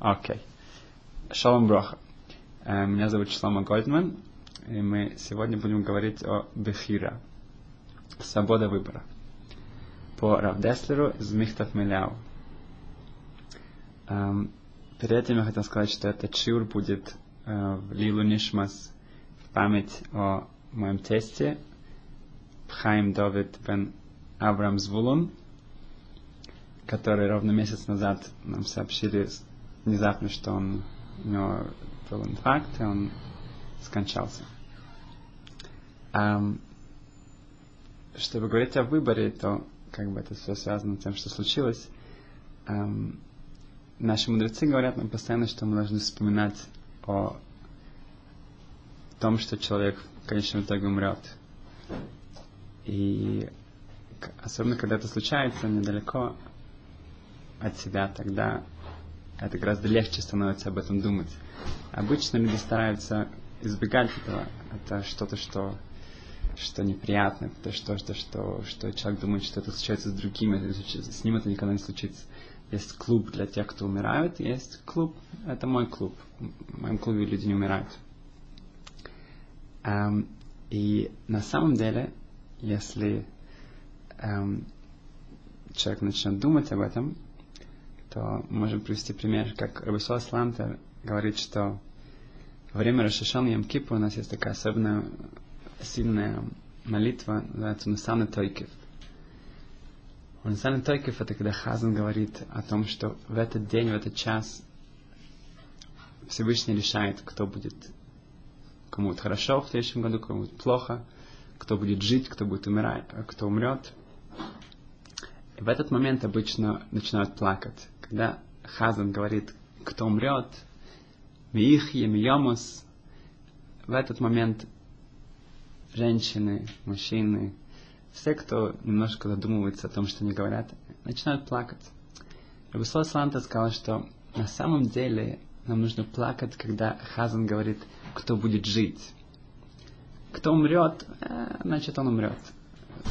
Окей. Шалом Броха. Э, меня зовут Шлама Гольдман, и мы сегодня будем говорить о Бехира. Свобода выбора. По Равдеслеру из Михтов Миляу. Эм, перед этим я хотел сказать, что этот чур будет э, в Лилу Нишмас в память о моем тесте Пхайм Давид бен Авраам Звулун, который ровно месяц назад нам сообщили внезапно, что он, у него был инфаркт, и он скончался. Um, чтобы говорить о выборе, то как бы это все связано с тем, что случилось. Um, наши мудрецы говорят нам постоянно, что мы должны вспоминать о том, что человек в конечном итоге умрет. И особенно когда это случается недалеко от себя, тогда это гораздо легче становится об этом думать. Обычно люди стараются избегать этого. Это что-то, что, что неприятно, это что, что, что, человек думает, что это случается с другими, с ним это никогда не случится. Есть клуб для тех, кто умирают, есть клуб, это мой клуб. В моем клубе люди не умирают. Um, и на самом деле, если um, человек начнет думать об этом, то можем привести пример, как Рабисуа Слантер говорит, что во время Рашишан Ям у нас есть такая особенная сильная молитва, называется Нусана Тойкев. Нусана Тойкев это когда Хазан говорит о том, что в этот день, в этот час Всевышний решает, кто будет кому будет хорошо в следующем году, кому будет плохо, кто будет жить, кто будет умирать, кто умрет. И в этот момент обычно начинают плакать когда Хазан говорит, кто умрет, Миихье, Миомус, в этот момент женщины, мужчины, все, кто немножко задумывается о том, что они говорят, начинают плакать. Рабислав Сланта сказал, что на самом деле нам нужно плакать, когда Хазан говорит, кто будет жить. Кто умрет, э, значит он умрет.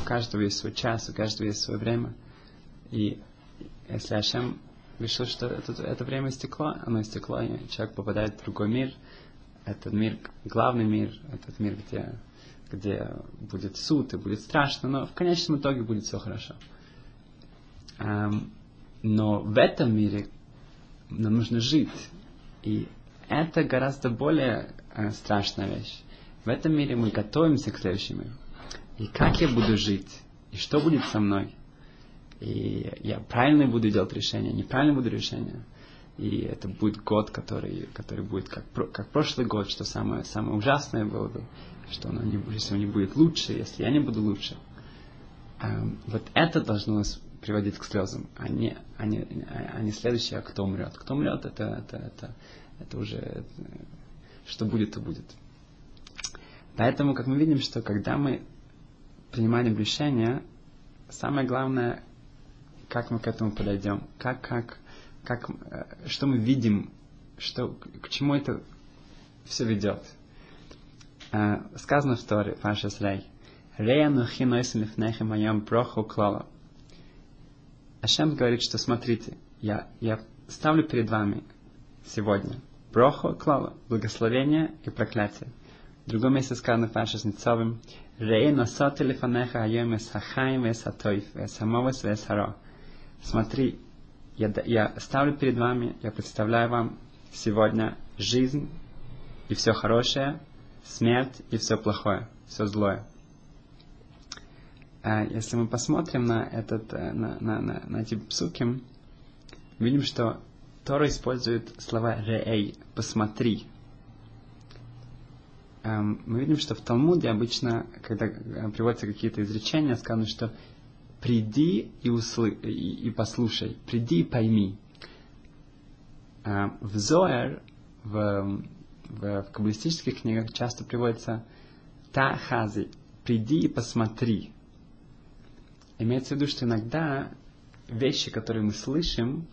У каждого есть свой час, у каждого есть свое время. И если Ашем решил, что это, это время стекло, оно истекло, и человек попадает в другой мир. Этот мир, главный мир, этот мир, где, где будет суд и будет страшно, но в конечном итоге будет все хорошо. Um, но в этом мире нам нужно жить. И это гораздо более э, страшная вещь. В этом мире мы готовимся к следующему. И как я буду жить? И что будет со мной? И я правильно буду делать решения, неправильно буду решения. И это будет год, который, который будет как, как прошлый год, что самое, самое ужасное было бы, что оно не, если он не будет лучше, если я не буду лучше. Um, вот это должно нас приводить к слезам, а не, а не, а не следующее, а кто умрет. Кто умрет, это, это, это, это уже что будет, то будет. Поэтому, как мы видим, что когда мы принимаем решения, самое главное как мы к этому подойдем, как, как, как, э, что мы видим, что, к чему это все ведет. Э, сказано в Торе, Паша Срей, Рея нухи нойсен лифнехем моем броху клала. Ашем говорит, что смотрите, я, я ставлю перед вами сегодня броху клала, благословение и проклятие. В другом месте сказано Паша с Ницовым, Рея носоти лифанеха айом эс хахаим эс хатоиф, смотри, я, я ставлю перед вами, я представляю вам сегодня жизнь и все хорошее, смерть и все плохое, все злое. А если мы посмотрим на, этот, э, на, на, на, на эти псуки, видим, что Тора использует слова «реэй» – «посмотри». Эм, мы видим, что в Талмуде обычно, когда э, приводятся какие-то изречения, сказано, что приди и, услы... и, и послушай, приди и пойми. А, в Зоэр, в, в, в каббалистических книгах часто приводится та хази, приди и посмотри. Имеется в виду, что иногда вещи, которые мы слышим,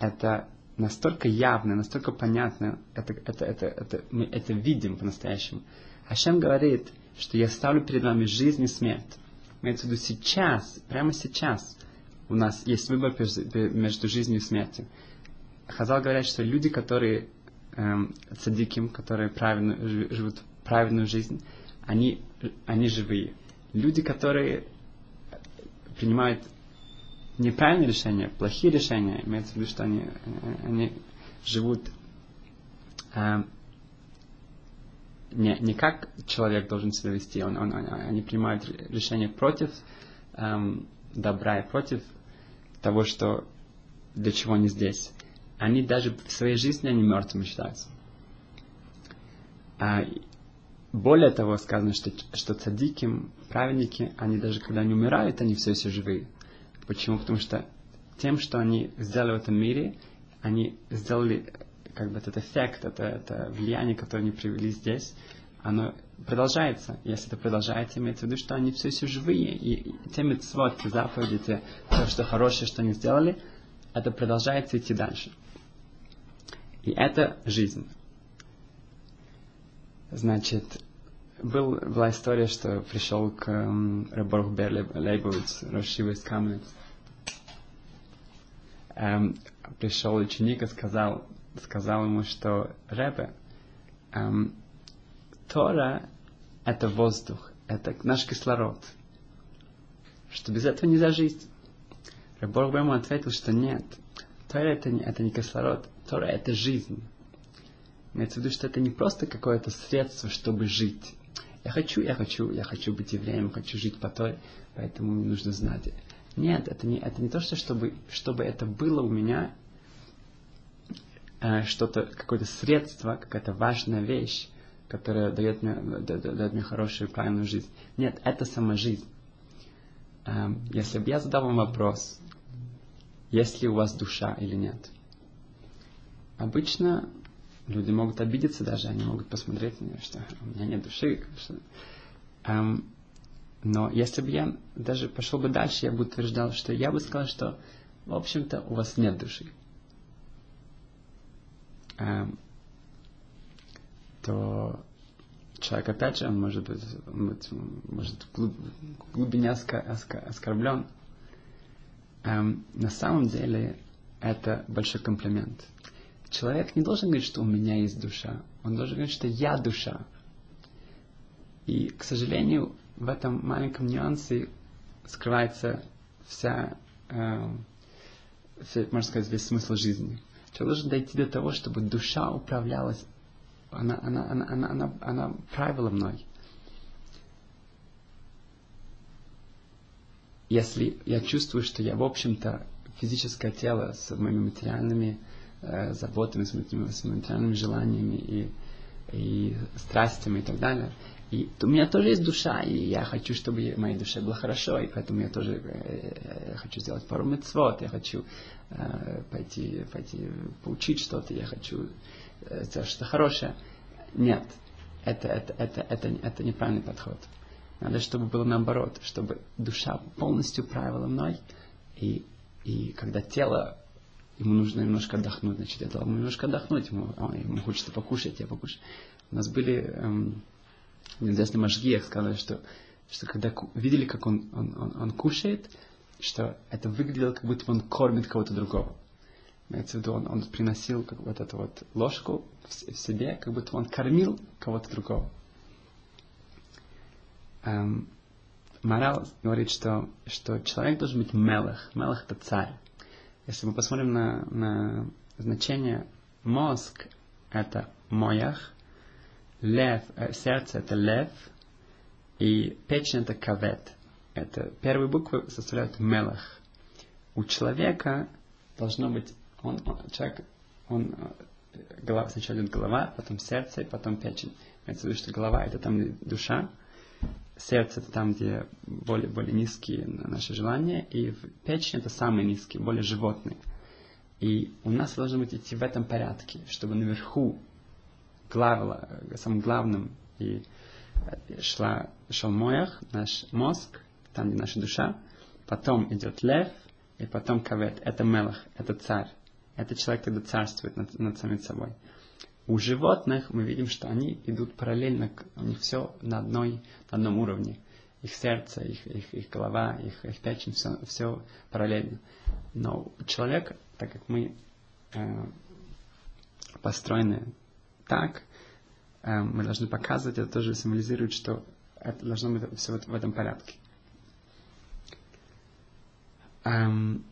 это настолько явно, настолько понятно, это, это, это, это, мы это видим по-настоящему. Ашем говорит, что я ставлю перед вами жизнь и смерть. Имеется в виду сейчас, прямо сейчас у нас есть выбор между жизнью и смертью. Хазал говорят, что люди, которые эм, цадиким, которые правильно живут правильную жизнь, они, они живые. Люди, которые принимают неправильные решения, плохие решения, имеется в виду, что они, они живут э, не, не как человек должен себя вести, он, он, они принимают решения против эм, добра и против того, что для чего они здесь. Они даже в своей жизни они мертвыми считаются. А, более того, сказано, что, что цадики, праведники, они даже когда они умирают, они все еще живые. Почему? Потому что тем, что они сделали в этом мире, они сделали как бы этот эффект, это, это влияние, которое они привели здесь, оно продолжается. Если это продолжается, имеется в виду, что они все еще живые. И, те митцвот, те заповеди, те, то, что хорошее, что они сделали, это продолжается идти дальше. И это жизнь. Значит, был, была история, что пришел к um, Раборг Бер Лейбовиц, Рошива из Каменец. Um, пришел ученик и сказал, сказал ему, что Ребе, um, Тора — это воздух, это наш кислород, что без этого нельзя жить. Раборг ему ответил, что нет, Тора это не, это не кислород, Тора это жизнь. Имеется в виду, что это не просто какое-то средство, чтобы жить. Я хочу, я хочу, я хочу быть евреем, хочу жить по Торе, поэтому мне нужно знать. Нет, это не, это не то, что чтобы, чтобы это было у меня что-то, какое-то средство, какая-то важная вещь, которая дает мне, дает мне хорошую, правильную жизнь. Нет, это сама жизнь. Э, если бы я задал вам вопрос, есть ли у вас душа или нет, обычно люди могут обидеться даже, они могут посмотреть на меня, что у меня нет души. Что... Um, но если бы я даже пошел бы дальше, я бы утверждал, что я бы сказал, что, в общем-то, у вас нет души. Um, то человек, опять же, он может быть, может, в глубине оскорблен. Um, на самом деле, это большой комплимент человек не должен говорить, что у меня есть душа. Он должен говорить, что я душа. И, к сожалению, в этом маленьком нюансе скрывается вся, э, вся, можно сказать, весь смысл жизни. Человек должен дойти до того, чтобы душа управлялась, она, она, она, она, она, она правила мной. Если я чувствую, что я, в общем-то, физическое тело с моими материальными э, заботами, с, с материальными желаниями и, и страстями и так далее. И у меня тоже есть душа, и я хочу, чтобы моей душе было хорошо, и поэтому я тоже э, я хочу сделать пару мецвод, я хочу э, пойти, пойти поучить что-то, я хочу э, сделать что-то хорошее. Нет, это, это, это, это, это неправильный подход. Надо, чтобы было наоборот, чтобы душа полностью правила мной, и, и когда тело ему нужно немножко отдохнуть, значит, я дал ему немножко отдохнуть, ему, а, ему хочется покушать, я покушаю. У нас были эм, известный Машгиях, сказали, что, что когда видели, как он, он, он, он кушает, что это выглядело, как будто он кормит кого-то другого. Имеется в виду, он, он приносил как вот эту вот ложку в, в себе, как будто он кормил кого-то другого. Эм, Морал говорит, что, что человек должен быть мелах. Мелах это царь. Если мы посмотрим на, на значение мозг, это моях, лев, э, сердце это лев, и печень это кавет. Это первые буквы составляют мелах. У человека должно быть, он, он человек, он, э, голова, сначала идет голова, потом сердце, потом печень. Имеется в виду, что голова это там душа, сердце это там, где более, более низкие наши желания, и печень это самые низкие, более животные. И у нас должно быть идти в этом порядке, чтобы наверху, глав, самым главным, и шла, шел моях, наш мозг, там, где наша душа, потом идет лев, и потом кавет. Это мелах, это царь. Это человек, когда царствует над, над самим собой. У животных мы видим, что они идут параллельно, у них все на, одной, на одном уровне. Их сердце, их, их, их голова, их, их печень, все, все параллельно. Но у человека, так как мы э, построены так, э, мы должны показывать, это тоже символизирует, что это должно быть все в этом порядке. Эм,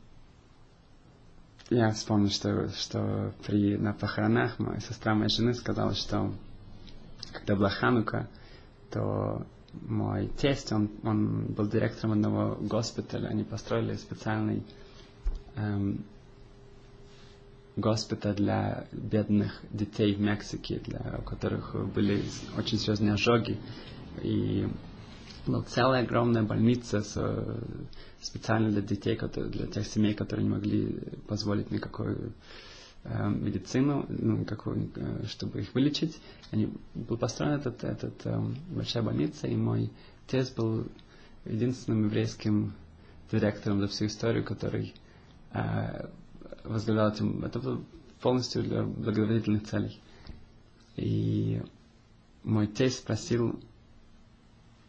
я вспомнил, что, что при, на похоронах моя сестра моей жены сказала, что когда была Ханука, то мой тесть, он, он был директором одного госпиталя, они построили специальный эм, госпиталь для бедных детей в Мексике, для, у которых были очень серьезные ожоги. И была целая огромная больница с, специально для детей, которые, для тех семей, которые не могли позволить никакую э, медицину, ну, какую, э, чтобы их вылечить. Они, был построен этот, этот э, большая больница, и мой отец был единственным еврейским директором за всю историю, который возглавлял этим. Это было полностью для благотворительных целей. И мой тесть спросил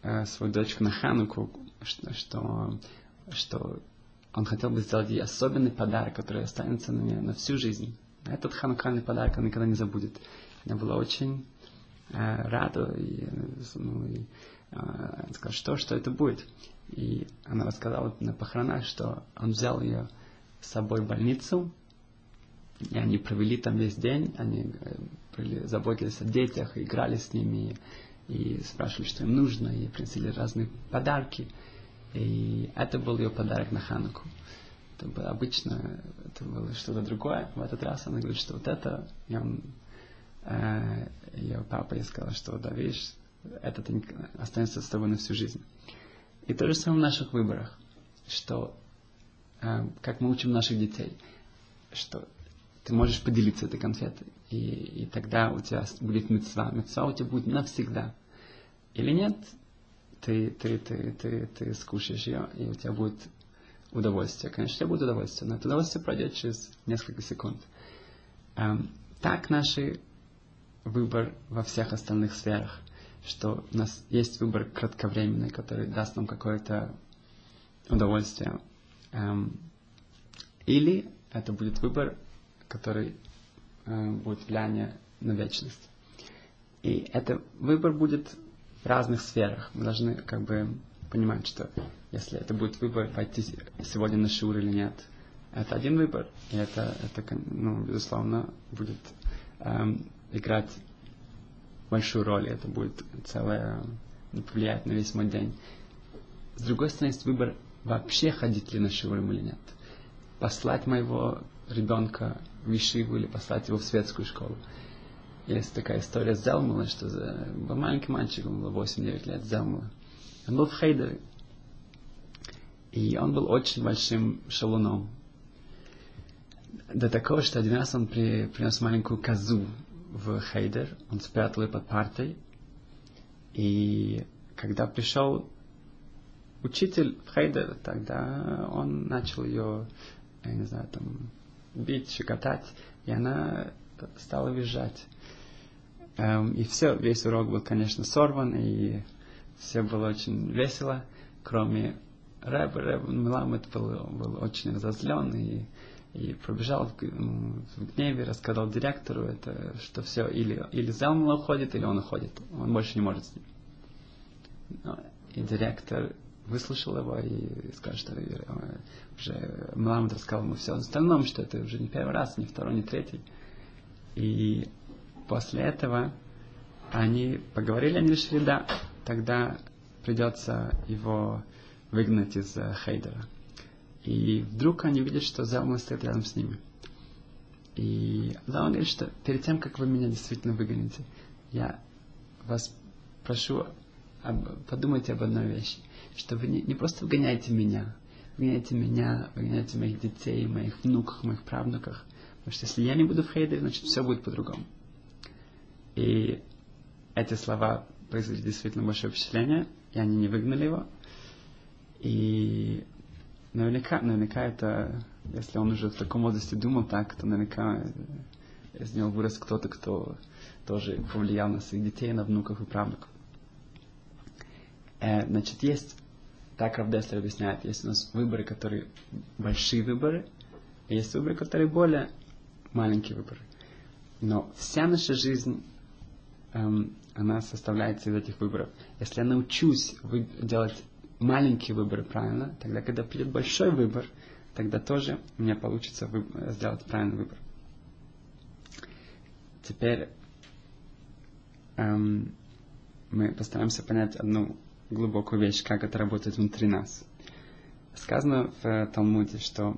э, свою дочку на Хануку, что, что, что он хотел бы сделать ей особенный подарок, который останется на, нее на всю жизнь. Этот ханукальный подарок он никогда не забудет. Она была очень э, рада, и, ну, и э, сказала, что, что это будет. И она рассказала на похоронах, что он взял ее с собой в больницу, и они провели там весь день, они э, заботились о детях, играли с ними, и спрашивали, что им нужно, и принесли разные подарки. И это был ее подарок на Хануку. Это было обычно, это было что-то другое. В этот раз она говорит, что вот это, и он, э, ее папа ей сказал, что да, видишь, это останется с тобой на всю жизнь. И то же самое в наших выборах, что как мы учим наших детей, что ты можешь поделиться этой конфетой, и, и тогда у тебя будет мецва. Мецва у тебя будет навсегда. Или нет, ты, ты, ты, ты, ты скушаешь ее, и у тебя будет удовольствие. Конечно, у тебя будет удовольствие, но это удовольствие пройдет через несколько секунд. Эм, так наш выбор во всех остальных сферах, что у нас есть выбор кратковременный, который даст нам какое-то удовольствие. Эм, или это будет выбор, который э, будет влияние на вечность. И это выбор будет в разных сферах. Мы должны как бы понимать, что если это будет выбор пойти сегодня на шур или нет, это один выбор, и это, это ну, безусловно, будет эм, играть большую роль, и это будет целое, повлиять на весь мой день. С другой стороны, есть выбор вообще ходить ли на шурим или нет. Послать моего ребенка в Ишиву или послать его в светскую школу. Есть такая история с Зелмула, что был маленький мальчик, он был 8-9 лет, Зелмула. Он был в Хейдере. И он был очень большим шалуном. До такого, что один раз он при, принес маленькую козу в Хейдер, он спрятал ее под партой. И когда пришел учитель в Хейдер, тогда он начал ее, я не знаю, там, бить, щекотать, и она стала визжать. Эм, и все, весь урок был, конечно, сорван, и все было очень весело, кроме Рэба. Рэб Меламед был, был очень разозлен и, и пробежал в, в гневе, рассказал директору, это, что все, или, или Зелман уходит, или он уходит. Он больше не может с ним. Но, и директор выслушал его и сказал, что уже Меламед рассказал ему все остальном, что это уже не первый раз, не второй, не третий. И После этого они поговорили, они решили, да, тогда придется его выгнать из э, Хейдера. И вдруг они видят, что Залман стоит рядом с ними. И Залман говорит, что перед тем, как вы меня действительно выгоните, я вас прошу, об, подумайте об одной вещи, что вы не, не просто выгоняете меня, выгоняете меня, выгоняете моих детей, моих внуков, моих правнуках, потому что если я не буду в Хейдере, значит все будет по-другому. И эти слова произвели действительно большое впечатление, и они не выгнали его. И наверняка, наверняка это, если он уже в таком возрасте думал так, то наверняка из него вырос кто-то, кто тоже повлиял на своих детей, на внуков и правнуков. Э, значит, есть, так Равдеслер объясняет, есть у нас выборы, которые большие выборы, и есть выборы, которые более маленький выбор. Но вся наша жизнь, эм, она составляется из этих выборов. Если я научусь вы, делать маленькие выборы правильно, тогда, когда придет большой выбор, тогда тоже у меня получится вы, сделать правильный выбор. Теперь эм, мы постараемся понять одну глубокую вещь, как это работает внутри нас. Сказано в Талмуде, что,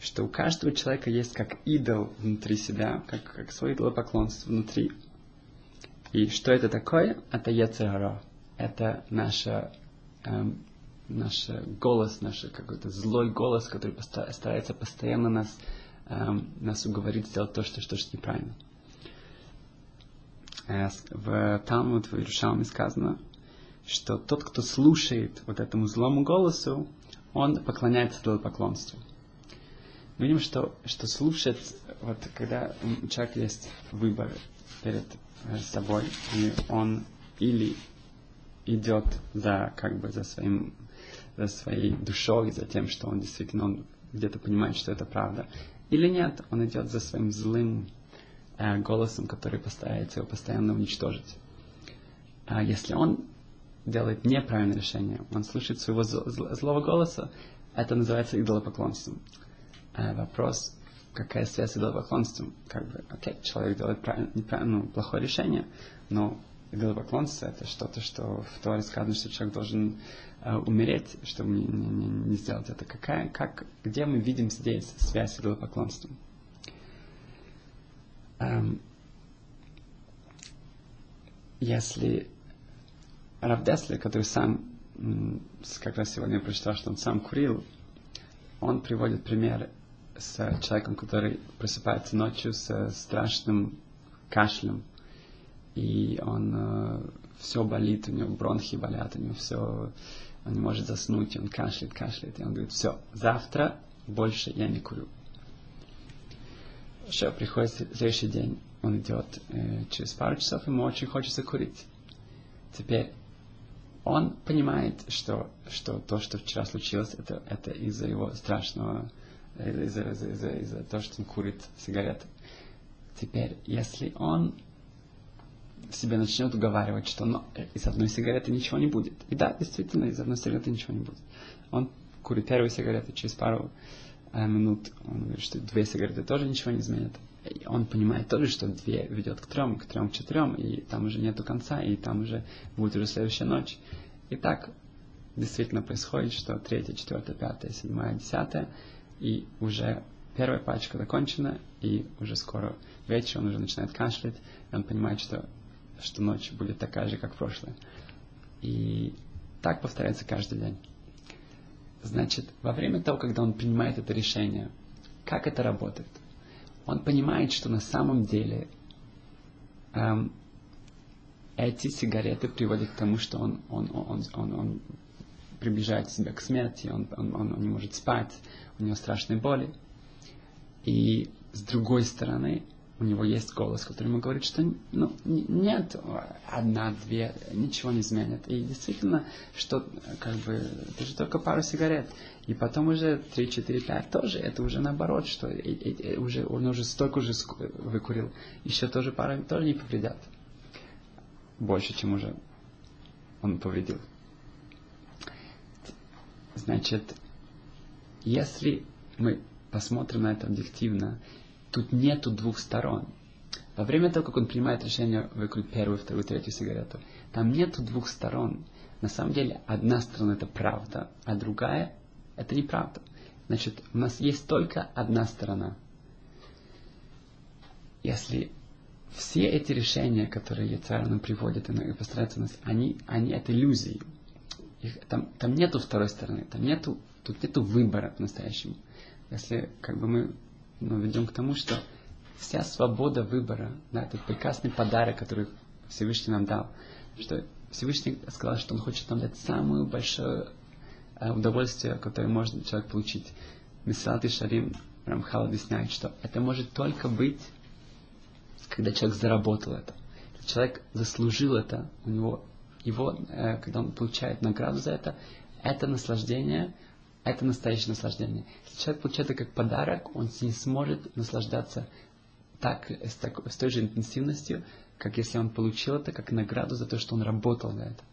что у каждого человека есть как идол внутри себя, как, как свой идолопоклонство внутри. И что это такое? Это Яцерара. Это наша, эм, наш голос, наш какой-то злой голос, который старается постоянно нас, эм, нас уговорить сделать то, что, что, что неправильно. Э, в Талмуд, в Иерушалме сказано, что тот, кто слушает вот этому злому голосу, он поклоняется идолопоклонству. Мы видим, что, что слушать, вот когда у человека есть выбор перед э, собой, и он или идет за, как бы, за, своим, за своей душой, за тем, что он действительно он где-то понимает, что это правда, или нет, он идет за своим злым э, голосом, который постарается его постоянно уничтожить. А если он делает неправильное решение, он слушает своего злого голоса, это называется идолопоклонством. А вопрос, какая связь с идолопоклонством? Как бы, окей, человек делает ну, плохое решение, но идолопоклонство это что-то, что в Торе сказано, что человек должен э, умереть, чтобы не, не, не сделать это. Какая, как, где мы видим здесь связь с идолопоклонством? Эм, если Раф Деслер, который сам, как раз сегодня прочитал, что он сам курил, он приводит пример с человеком, который просыпается ночью с страшным кашлем, и он э, все болит, у него бронхи болят, у него все, он не может заснуть, он кашляет, кашляет, и он говорит, все, завтра больше я не курю. Все, приходит следующий день, он идет э, через пару часов, ему очень хочется курить. Теперь он понимает, что, что то, что вчера случилось, это, это из-за его страшного, из-за, из-за, из-за, из-за того, что он курит сигареты. Теперь, если он себе начнет уговаривать, что ну, из одной сигареты ничего не будет. И да, действительно, из одной сигареты ничего не будет. Он курит первую сигарету, через пару э, минут он говорит, что две сигареты тоже ничего не изменят. Он понимает тоже, что две ведет к трем, к трем, к четырем, и там уже нету конца, и там уже будет уже следующая ночь. И так действительно происходит, что третья, четвертая, пятая, седьмая, десятая, и уже первая пачка закончена, и уже скоро вечер он уже начинает кашлять, и он понимает, что, что ночь будет такая же, как прошлая. И так повторяется каждый день. Значит, во время того, когда он принимает это решение, как это работает? Он понимает, что на самом деле эм, эти сигареты приводят к тому, что он, он, он, он, он приближает себя к смерти, он, он, он, он не может спать, у него страшные боли. И с другой стороны, у него есть голос, который ему говорит, что ну, нет, одна, две, ничего не изменит. И действительно, что как бы, это же только пару сигарет. И потом уже 3, 4, 5 тоже, это уже наоборот, что и, и, и уже, он уже столько уже выкурил, еще тоже пару тоже не повредят больше, чем уже он повредил. Значит, если мы посмотрим на это объективно, тут нету двух сторон. Во время того, как он принимает решение выкурить первую, вторую, третью сигарету, там нету двух сторон. На самом деле, одна сторона это правда, а другая это неправда. Значит, у нас есть только одна сторона. Если все эти решения, которые Яцар нам приводит и постарается нас, они, они это иллюзии. Их, там, там нету второй стороны, там нету, тут нету выбора по-настоящему. Если как бы мы ну, ведем к тому, что вся свобода выбора, да, это прекрасный подарок, который Всевышний нам дал, что Всевышний сказал, что он хочет нам дать самое большое э, удовольствие, которое может человек получить. Мисрат и Шарим Рамхал объясняет, что это может только быть когда человек заработал это. Человек заслужил это, у него, его, э, когда он получает награду за это, это наслаждение, это настоящее наслаждение. Если человек получает это как подарок, он не сможет наслаждаться так, с, так, с той же интенсивностью, как если он получил это как награду за то, что он работал за это,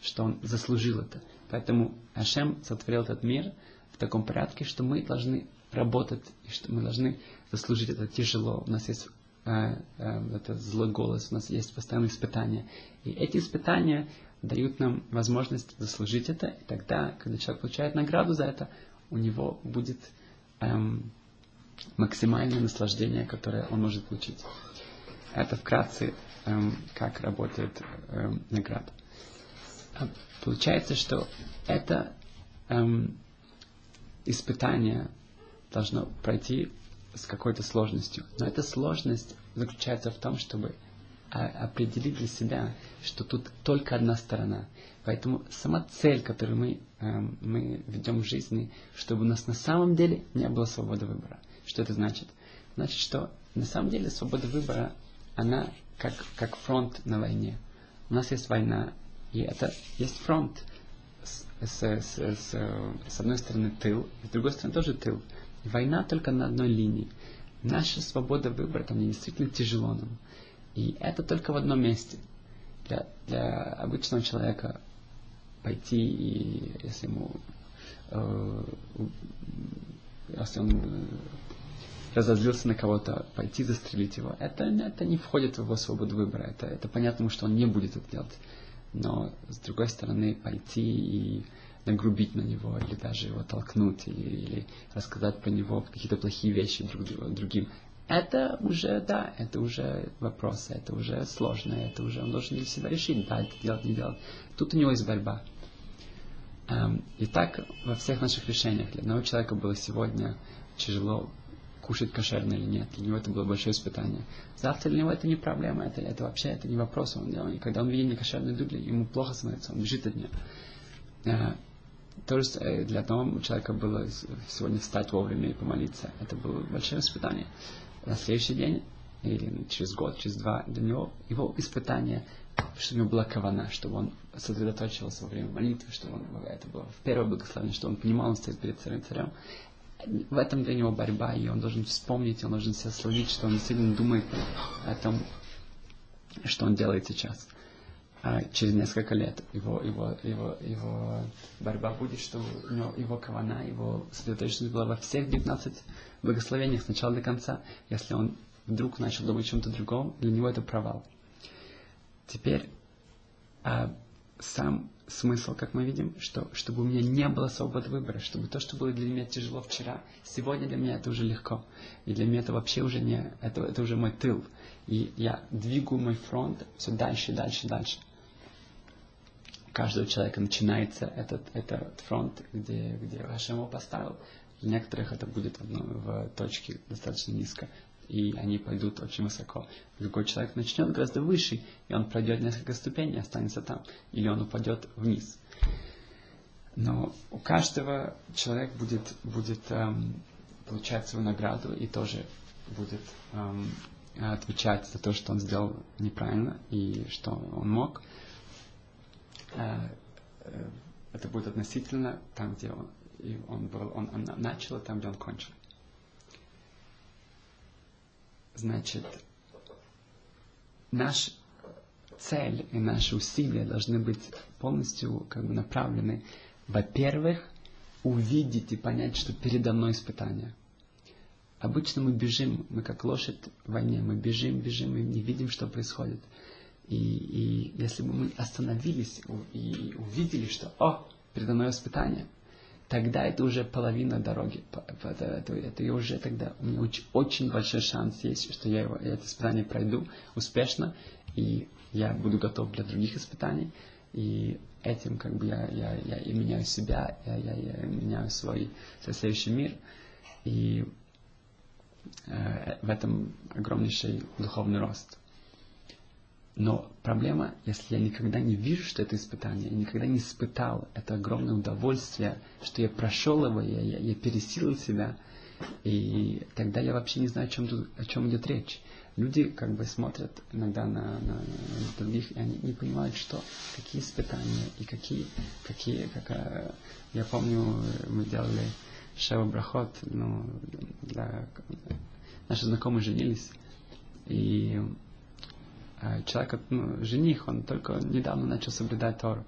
что он заслужил это. Поэтому Ашем сотворил этот мир в таком порядке, что мы должны работать, и что мы должны заслужить это тяжело. У нас есть э, э, это злой голос, у нас есть постоянные испытания. И эти испытания дают нам возможность заслужить это, и тогда, когда человек получает награду за это, у него будет эм, максимальное наслаждение, которое он может получить. Это вкратце, эм, как работает эм, награда. А получается, что это эм, испытание должно пройти с какой-то сложностью. Но эта сложность заключается в том, чтобы определить для себя, что тут только одна сторона. Поэтому сама цель, которую мы, э, мы ведем в жизни, чтобы у нас на самом деле не было свободы выбора. Что это значит? Значит, что на самом деле свобода выбора, она как, как фронт на войне. У нас есть война, и это есть фронт. С, с, с, с, с одной стороны тыл, с другой стороны тоже тыл. Война только на одной линии. Наша свобода выбора, там действительно тяжело нам. И это только в одном месте. Для, для обычного человека пойти и если ему э, если он э, разозлился на кого-то, пойти застрелить его, это, это не входит в его свободу выбора. Это, это понятно, что он не будет это делать. Но, с другой стороны, пойти и нагрубить на него, или даже его толкнуть, или, или рассказать про него какие-то плохие вещи друг, другим, это уже, да, это уже вопрос, это уже сложно, это уже он должен для себя решить, да, это делать, не делать. Тут у него есть борьба. Эм, и так во всех наших решениях. Для одного человека было сегодня тяжело кушать кошерно или нет. Для него это было большое испытание. Завтра для него это не проблема, это, это вообще это не вопрос. Он, он, когда он видит некошерную еду, ему плохо становится, он бежит от нее. Э, то же э, для одного человека было сегодня встать вовремя и помолиться. Это было большое испытание на следующий день или через год, через два, для него его испытание, чтобы у него была кавана, чтобы он сосредоточился во время молитвы, чтобы он, это было в первое благословение, что он понимал, он стоит перед царем царем. В этом для него борьба, и он должен вспомнить, он должен себя словить, что он действительно думает о том, что он делает сейчас. А через несколько лет его, его, его, его борьба будет, что у него, его кавана, его сосредоточенность была во всех 19 благословениях с начала до конца. Если он вдруг начал думать о чем-то другом, для него это провал. Теперь а, сам смысл, как мы видим, что чтобы у меня не было свободы выбора, чтобы то, что было для меня тяжело вчера, сегодня для меня это уже легко. И для меня это вообще уже не, это, это уже мой тыл. И я двигаю мой фронт все дальше, дальше, дальше каждого человека начинается этот, этот фронт, где, где Хашем его поставил. Для некоторых это будет в, в точке достаточно низко, и они пойдут очень высоко. Другой человек начнет гораздо выше, и он пройдет несколько ступеней и останется там. Или он упадет вниз. Но у каждого человек будет, будет эм, получать свою награду и тоже будет эм, отвечать за то, что он сделал неправильно и что он мог. Э, э, это будет относительно там, где он, и он, был, он, он начал, и там, где он кончил. Значит, наш цель и наши усилия должны быть полностью как бы направлены, во-первых, увидеть и понять, что передо мной испытание. Обычно мы бежим, мы как лошадь в войне, мы бежим, бежим и не видим, что происходит. И, и если бы мы остановились и увидели, что, о, передо мной испытание, тогда это уже половина дороги. Это, это, это уже тогда у меня очень, очень большой шанс есть, что я, его, я это испытание пройду успешно, и я буду готов для других испытаний. И этим как бы я, я, я и меняю себя, я, я, я меняю свой, свой следующий мир. И э, в этом огромнейший духовный рост. Но проблема, если я никогда не вижу, что это испытание, я никогда не испытал это огромное удовольствие, что я прошел его, я, я, я пересилил себя, И тогда я вообще не знаю, о чем, тут, о чем идет речь. Люди как бы смотрят иногда на, на других, и они не понимают, что, какие испытания и какие, какие, какая... Я помню, мы делали Шева Брахот, ну, для... Наши знакомые женились, и человек, ну, жених, он только недавно начал соблюдать Тору.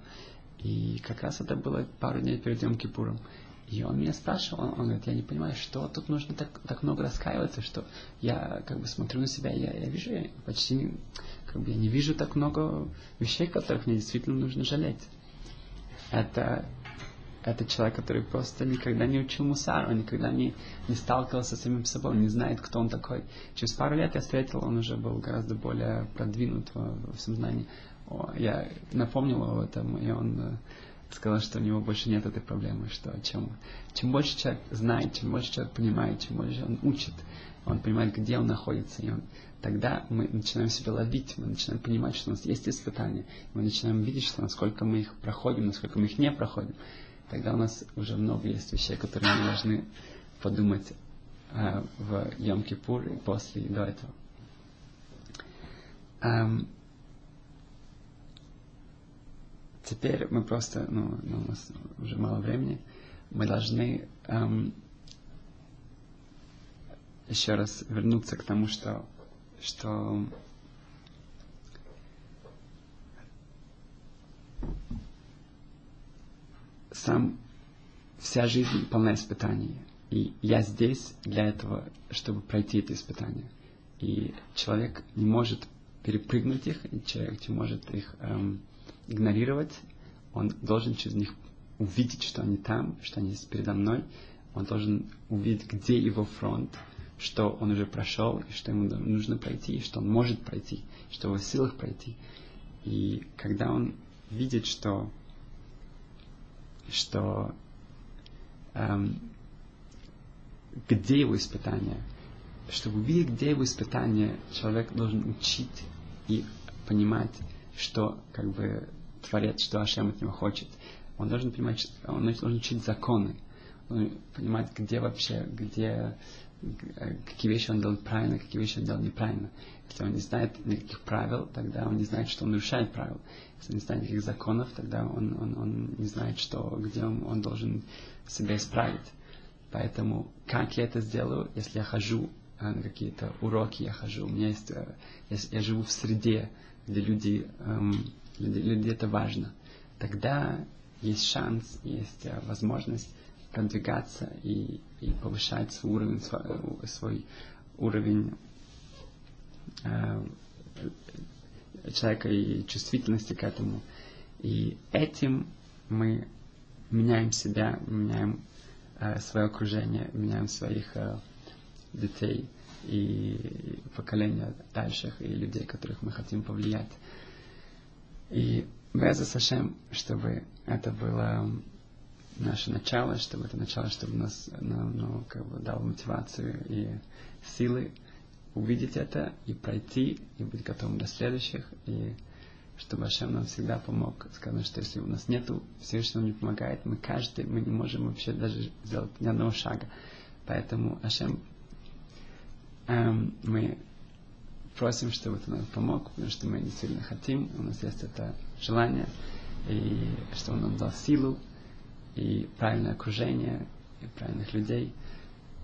И как раз это было пару дней перед Йом Кипуром. И он меня спрашивал, он, он говорит, я не понимаю, что тут нужно так, так много раскаиваться, что я как бы смотрю на себя, я, я вижу, я почти как бы я не вижу так много вещей, которых мне действительно нужно жалеть. Это, это человек, который просто никогда не учил мусар, он никогда не, не сталкивался с самим собой, он не знает, кто он такой. Через пару лет я встретил, он уже был гораздо более продвинут в, в сознании. Я напомнил об этом, и он э, сказал, что у него больше нет этой проблемы, что чем, чем больше человек знает, чем больше человек понимает, чем больше он учит, он понимает, где он находится, и он, тогда мы начинаем себя ловить, мы начинаем понимать, что у нас есть испытания, мы начинаем видеть, что насколько мы их проходим, насколько мы их не проходим, тогда у нас уже много есть вещей, которые мы должны подумать э, в Йом-Кипур и после и до этого. Um, теперь мы просто, ну, ну, у нас уже мало времени, мы должны эм, еще раз вернуться к тому, что, что сам вся жизнь полна испытаний. И я здесь для этого, чтобы пройти это испытание. И человек не может перепрыгнуть их, человек не может их эм, игнорировать, он должен через них увидеть, что они там, что они есть передо мной. Он должен увидеть, где его фронт, что он уже прошел, и что ему нужно пройти, и что он может пройти, что его в силах пройти. И когда он видит, что, что эм, где его испытания, чтобы увидеть, где его испытания, человек должен учить и понимать, что как бы творец, что Ашем от него хочет. Он должен понимать, он должен учить законы, он понимать, где вообще, где, какие вещи он делает правильно, какие вещи он делает неправильно. Если он не знает никаких правил, тогда он не знает, что он нарушает правила. Если он не знает никаких законов, тогда он, он, он не знает, что, где он, он должен себя исправить. Поэтому как я это сделаю, если я хожу э, на какие-то уроки, я хожу, у меня есть, э, я, я живу в среде, где люди, эм, для людей это важно, тогда есть шанс, есть э, возможность продвигаться и, и повышать свой уровень, э, свой уровень э, человека и чувствительности к этому. И этим мы меняем себя, меняем э, свое окружение, меняем своих э, детей и поколения дальших, и людей, которых мы хотим повлиять. И Беза Сашем, чтобы это было наше начало, чтобы это начало, чтобы нас нам, ну, как бы дало мотивацию и силы увидеть это и пройти, и быть готовым до следующих, и чтобы Ашем нам всегда помог. Сказано, что если у нас нету Всевышнего не помогает, мы каждый, мы не можем вообще даже сделать ни одного шага. Поэтому Ашем эм, мы просим, чтобы ты нам помог, потому что мы действительно хотим, у нас есть это желание, и что он нам дал силу, и правильное окружение, и правильных людей,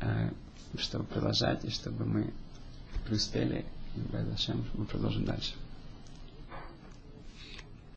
э, чтобы продолжать, и чтобы мы преуспели, и мы продолжим дальше.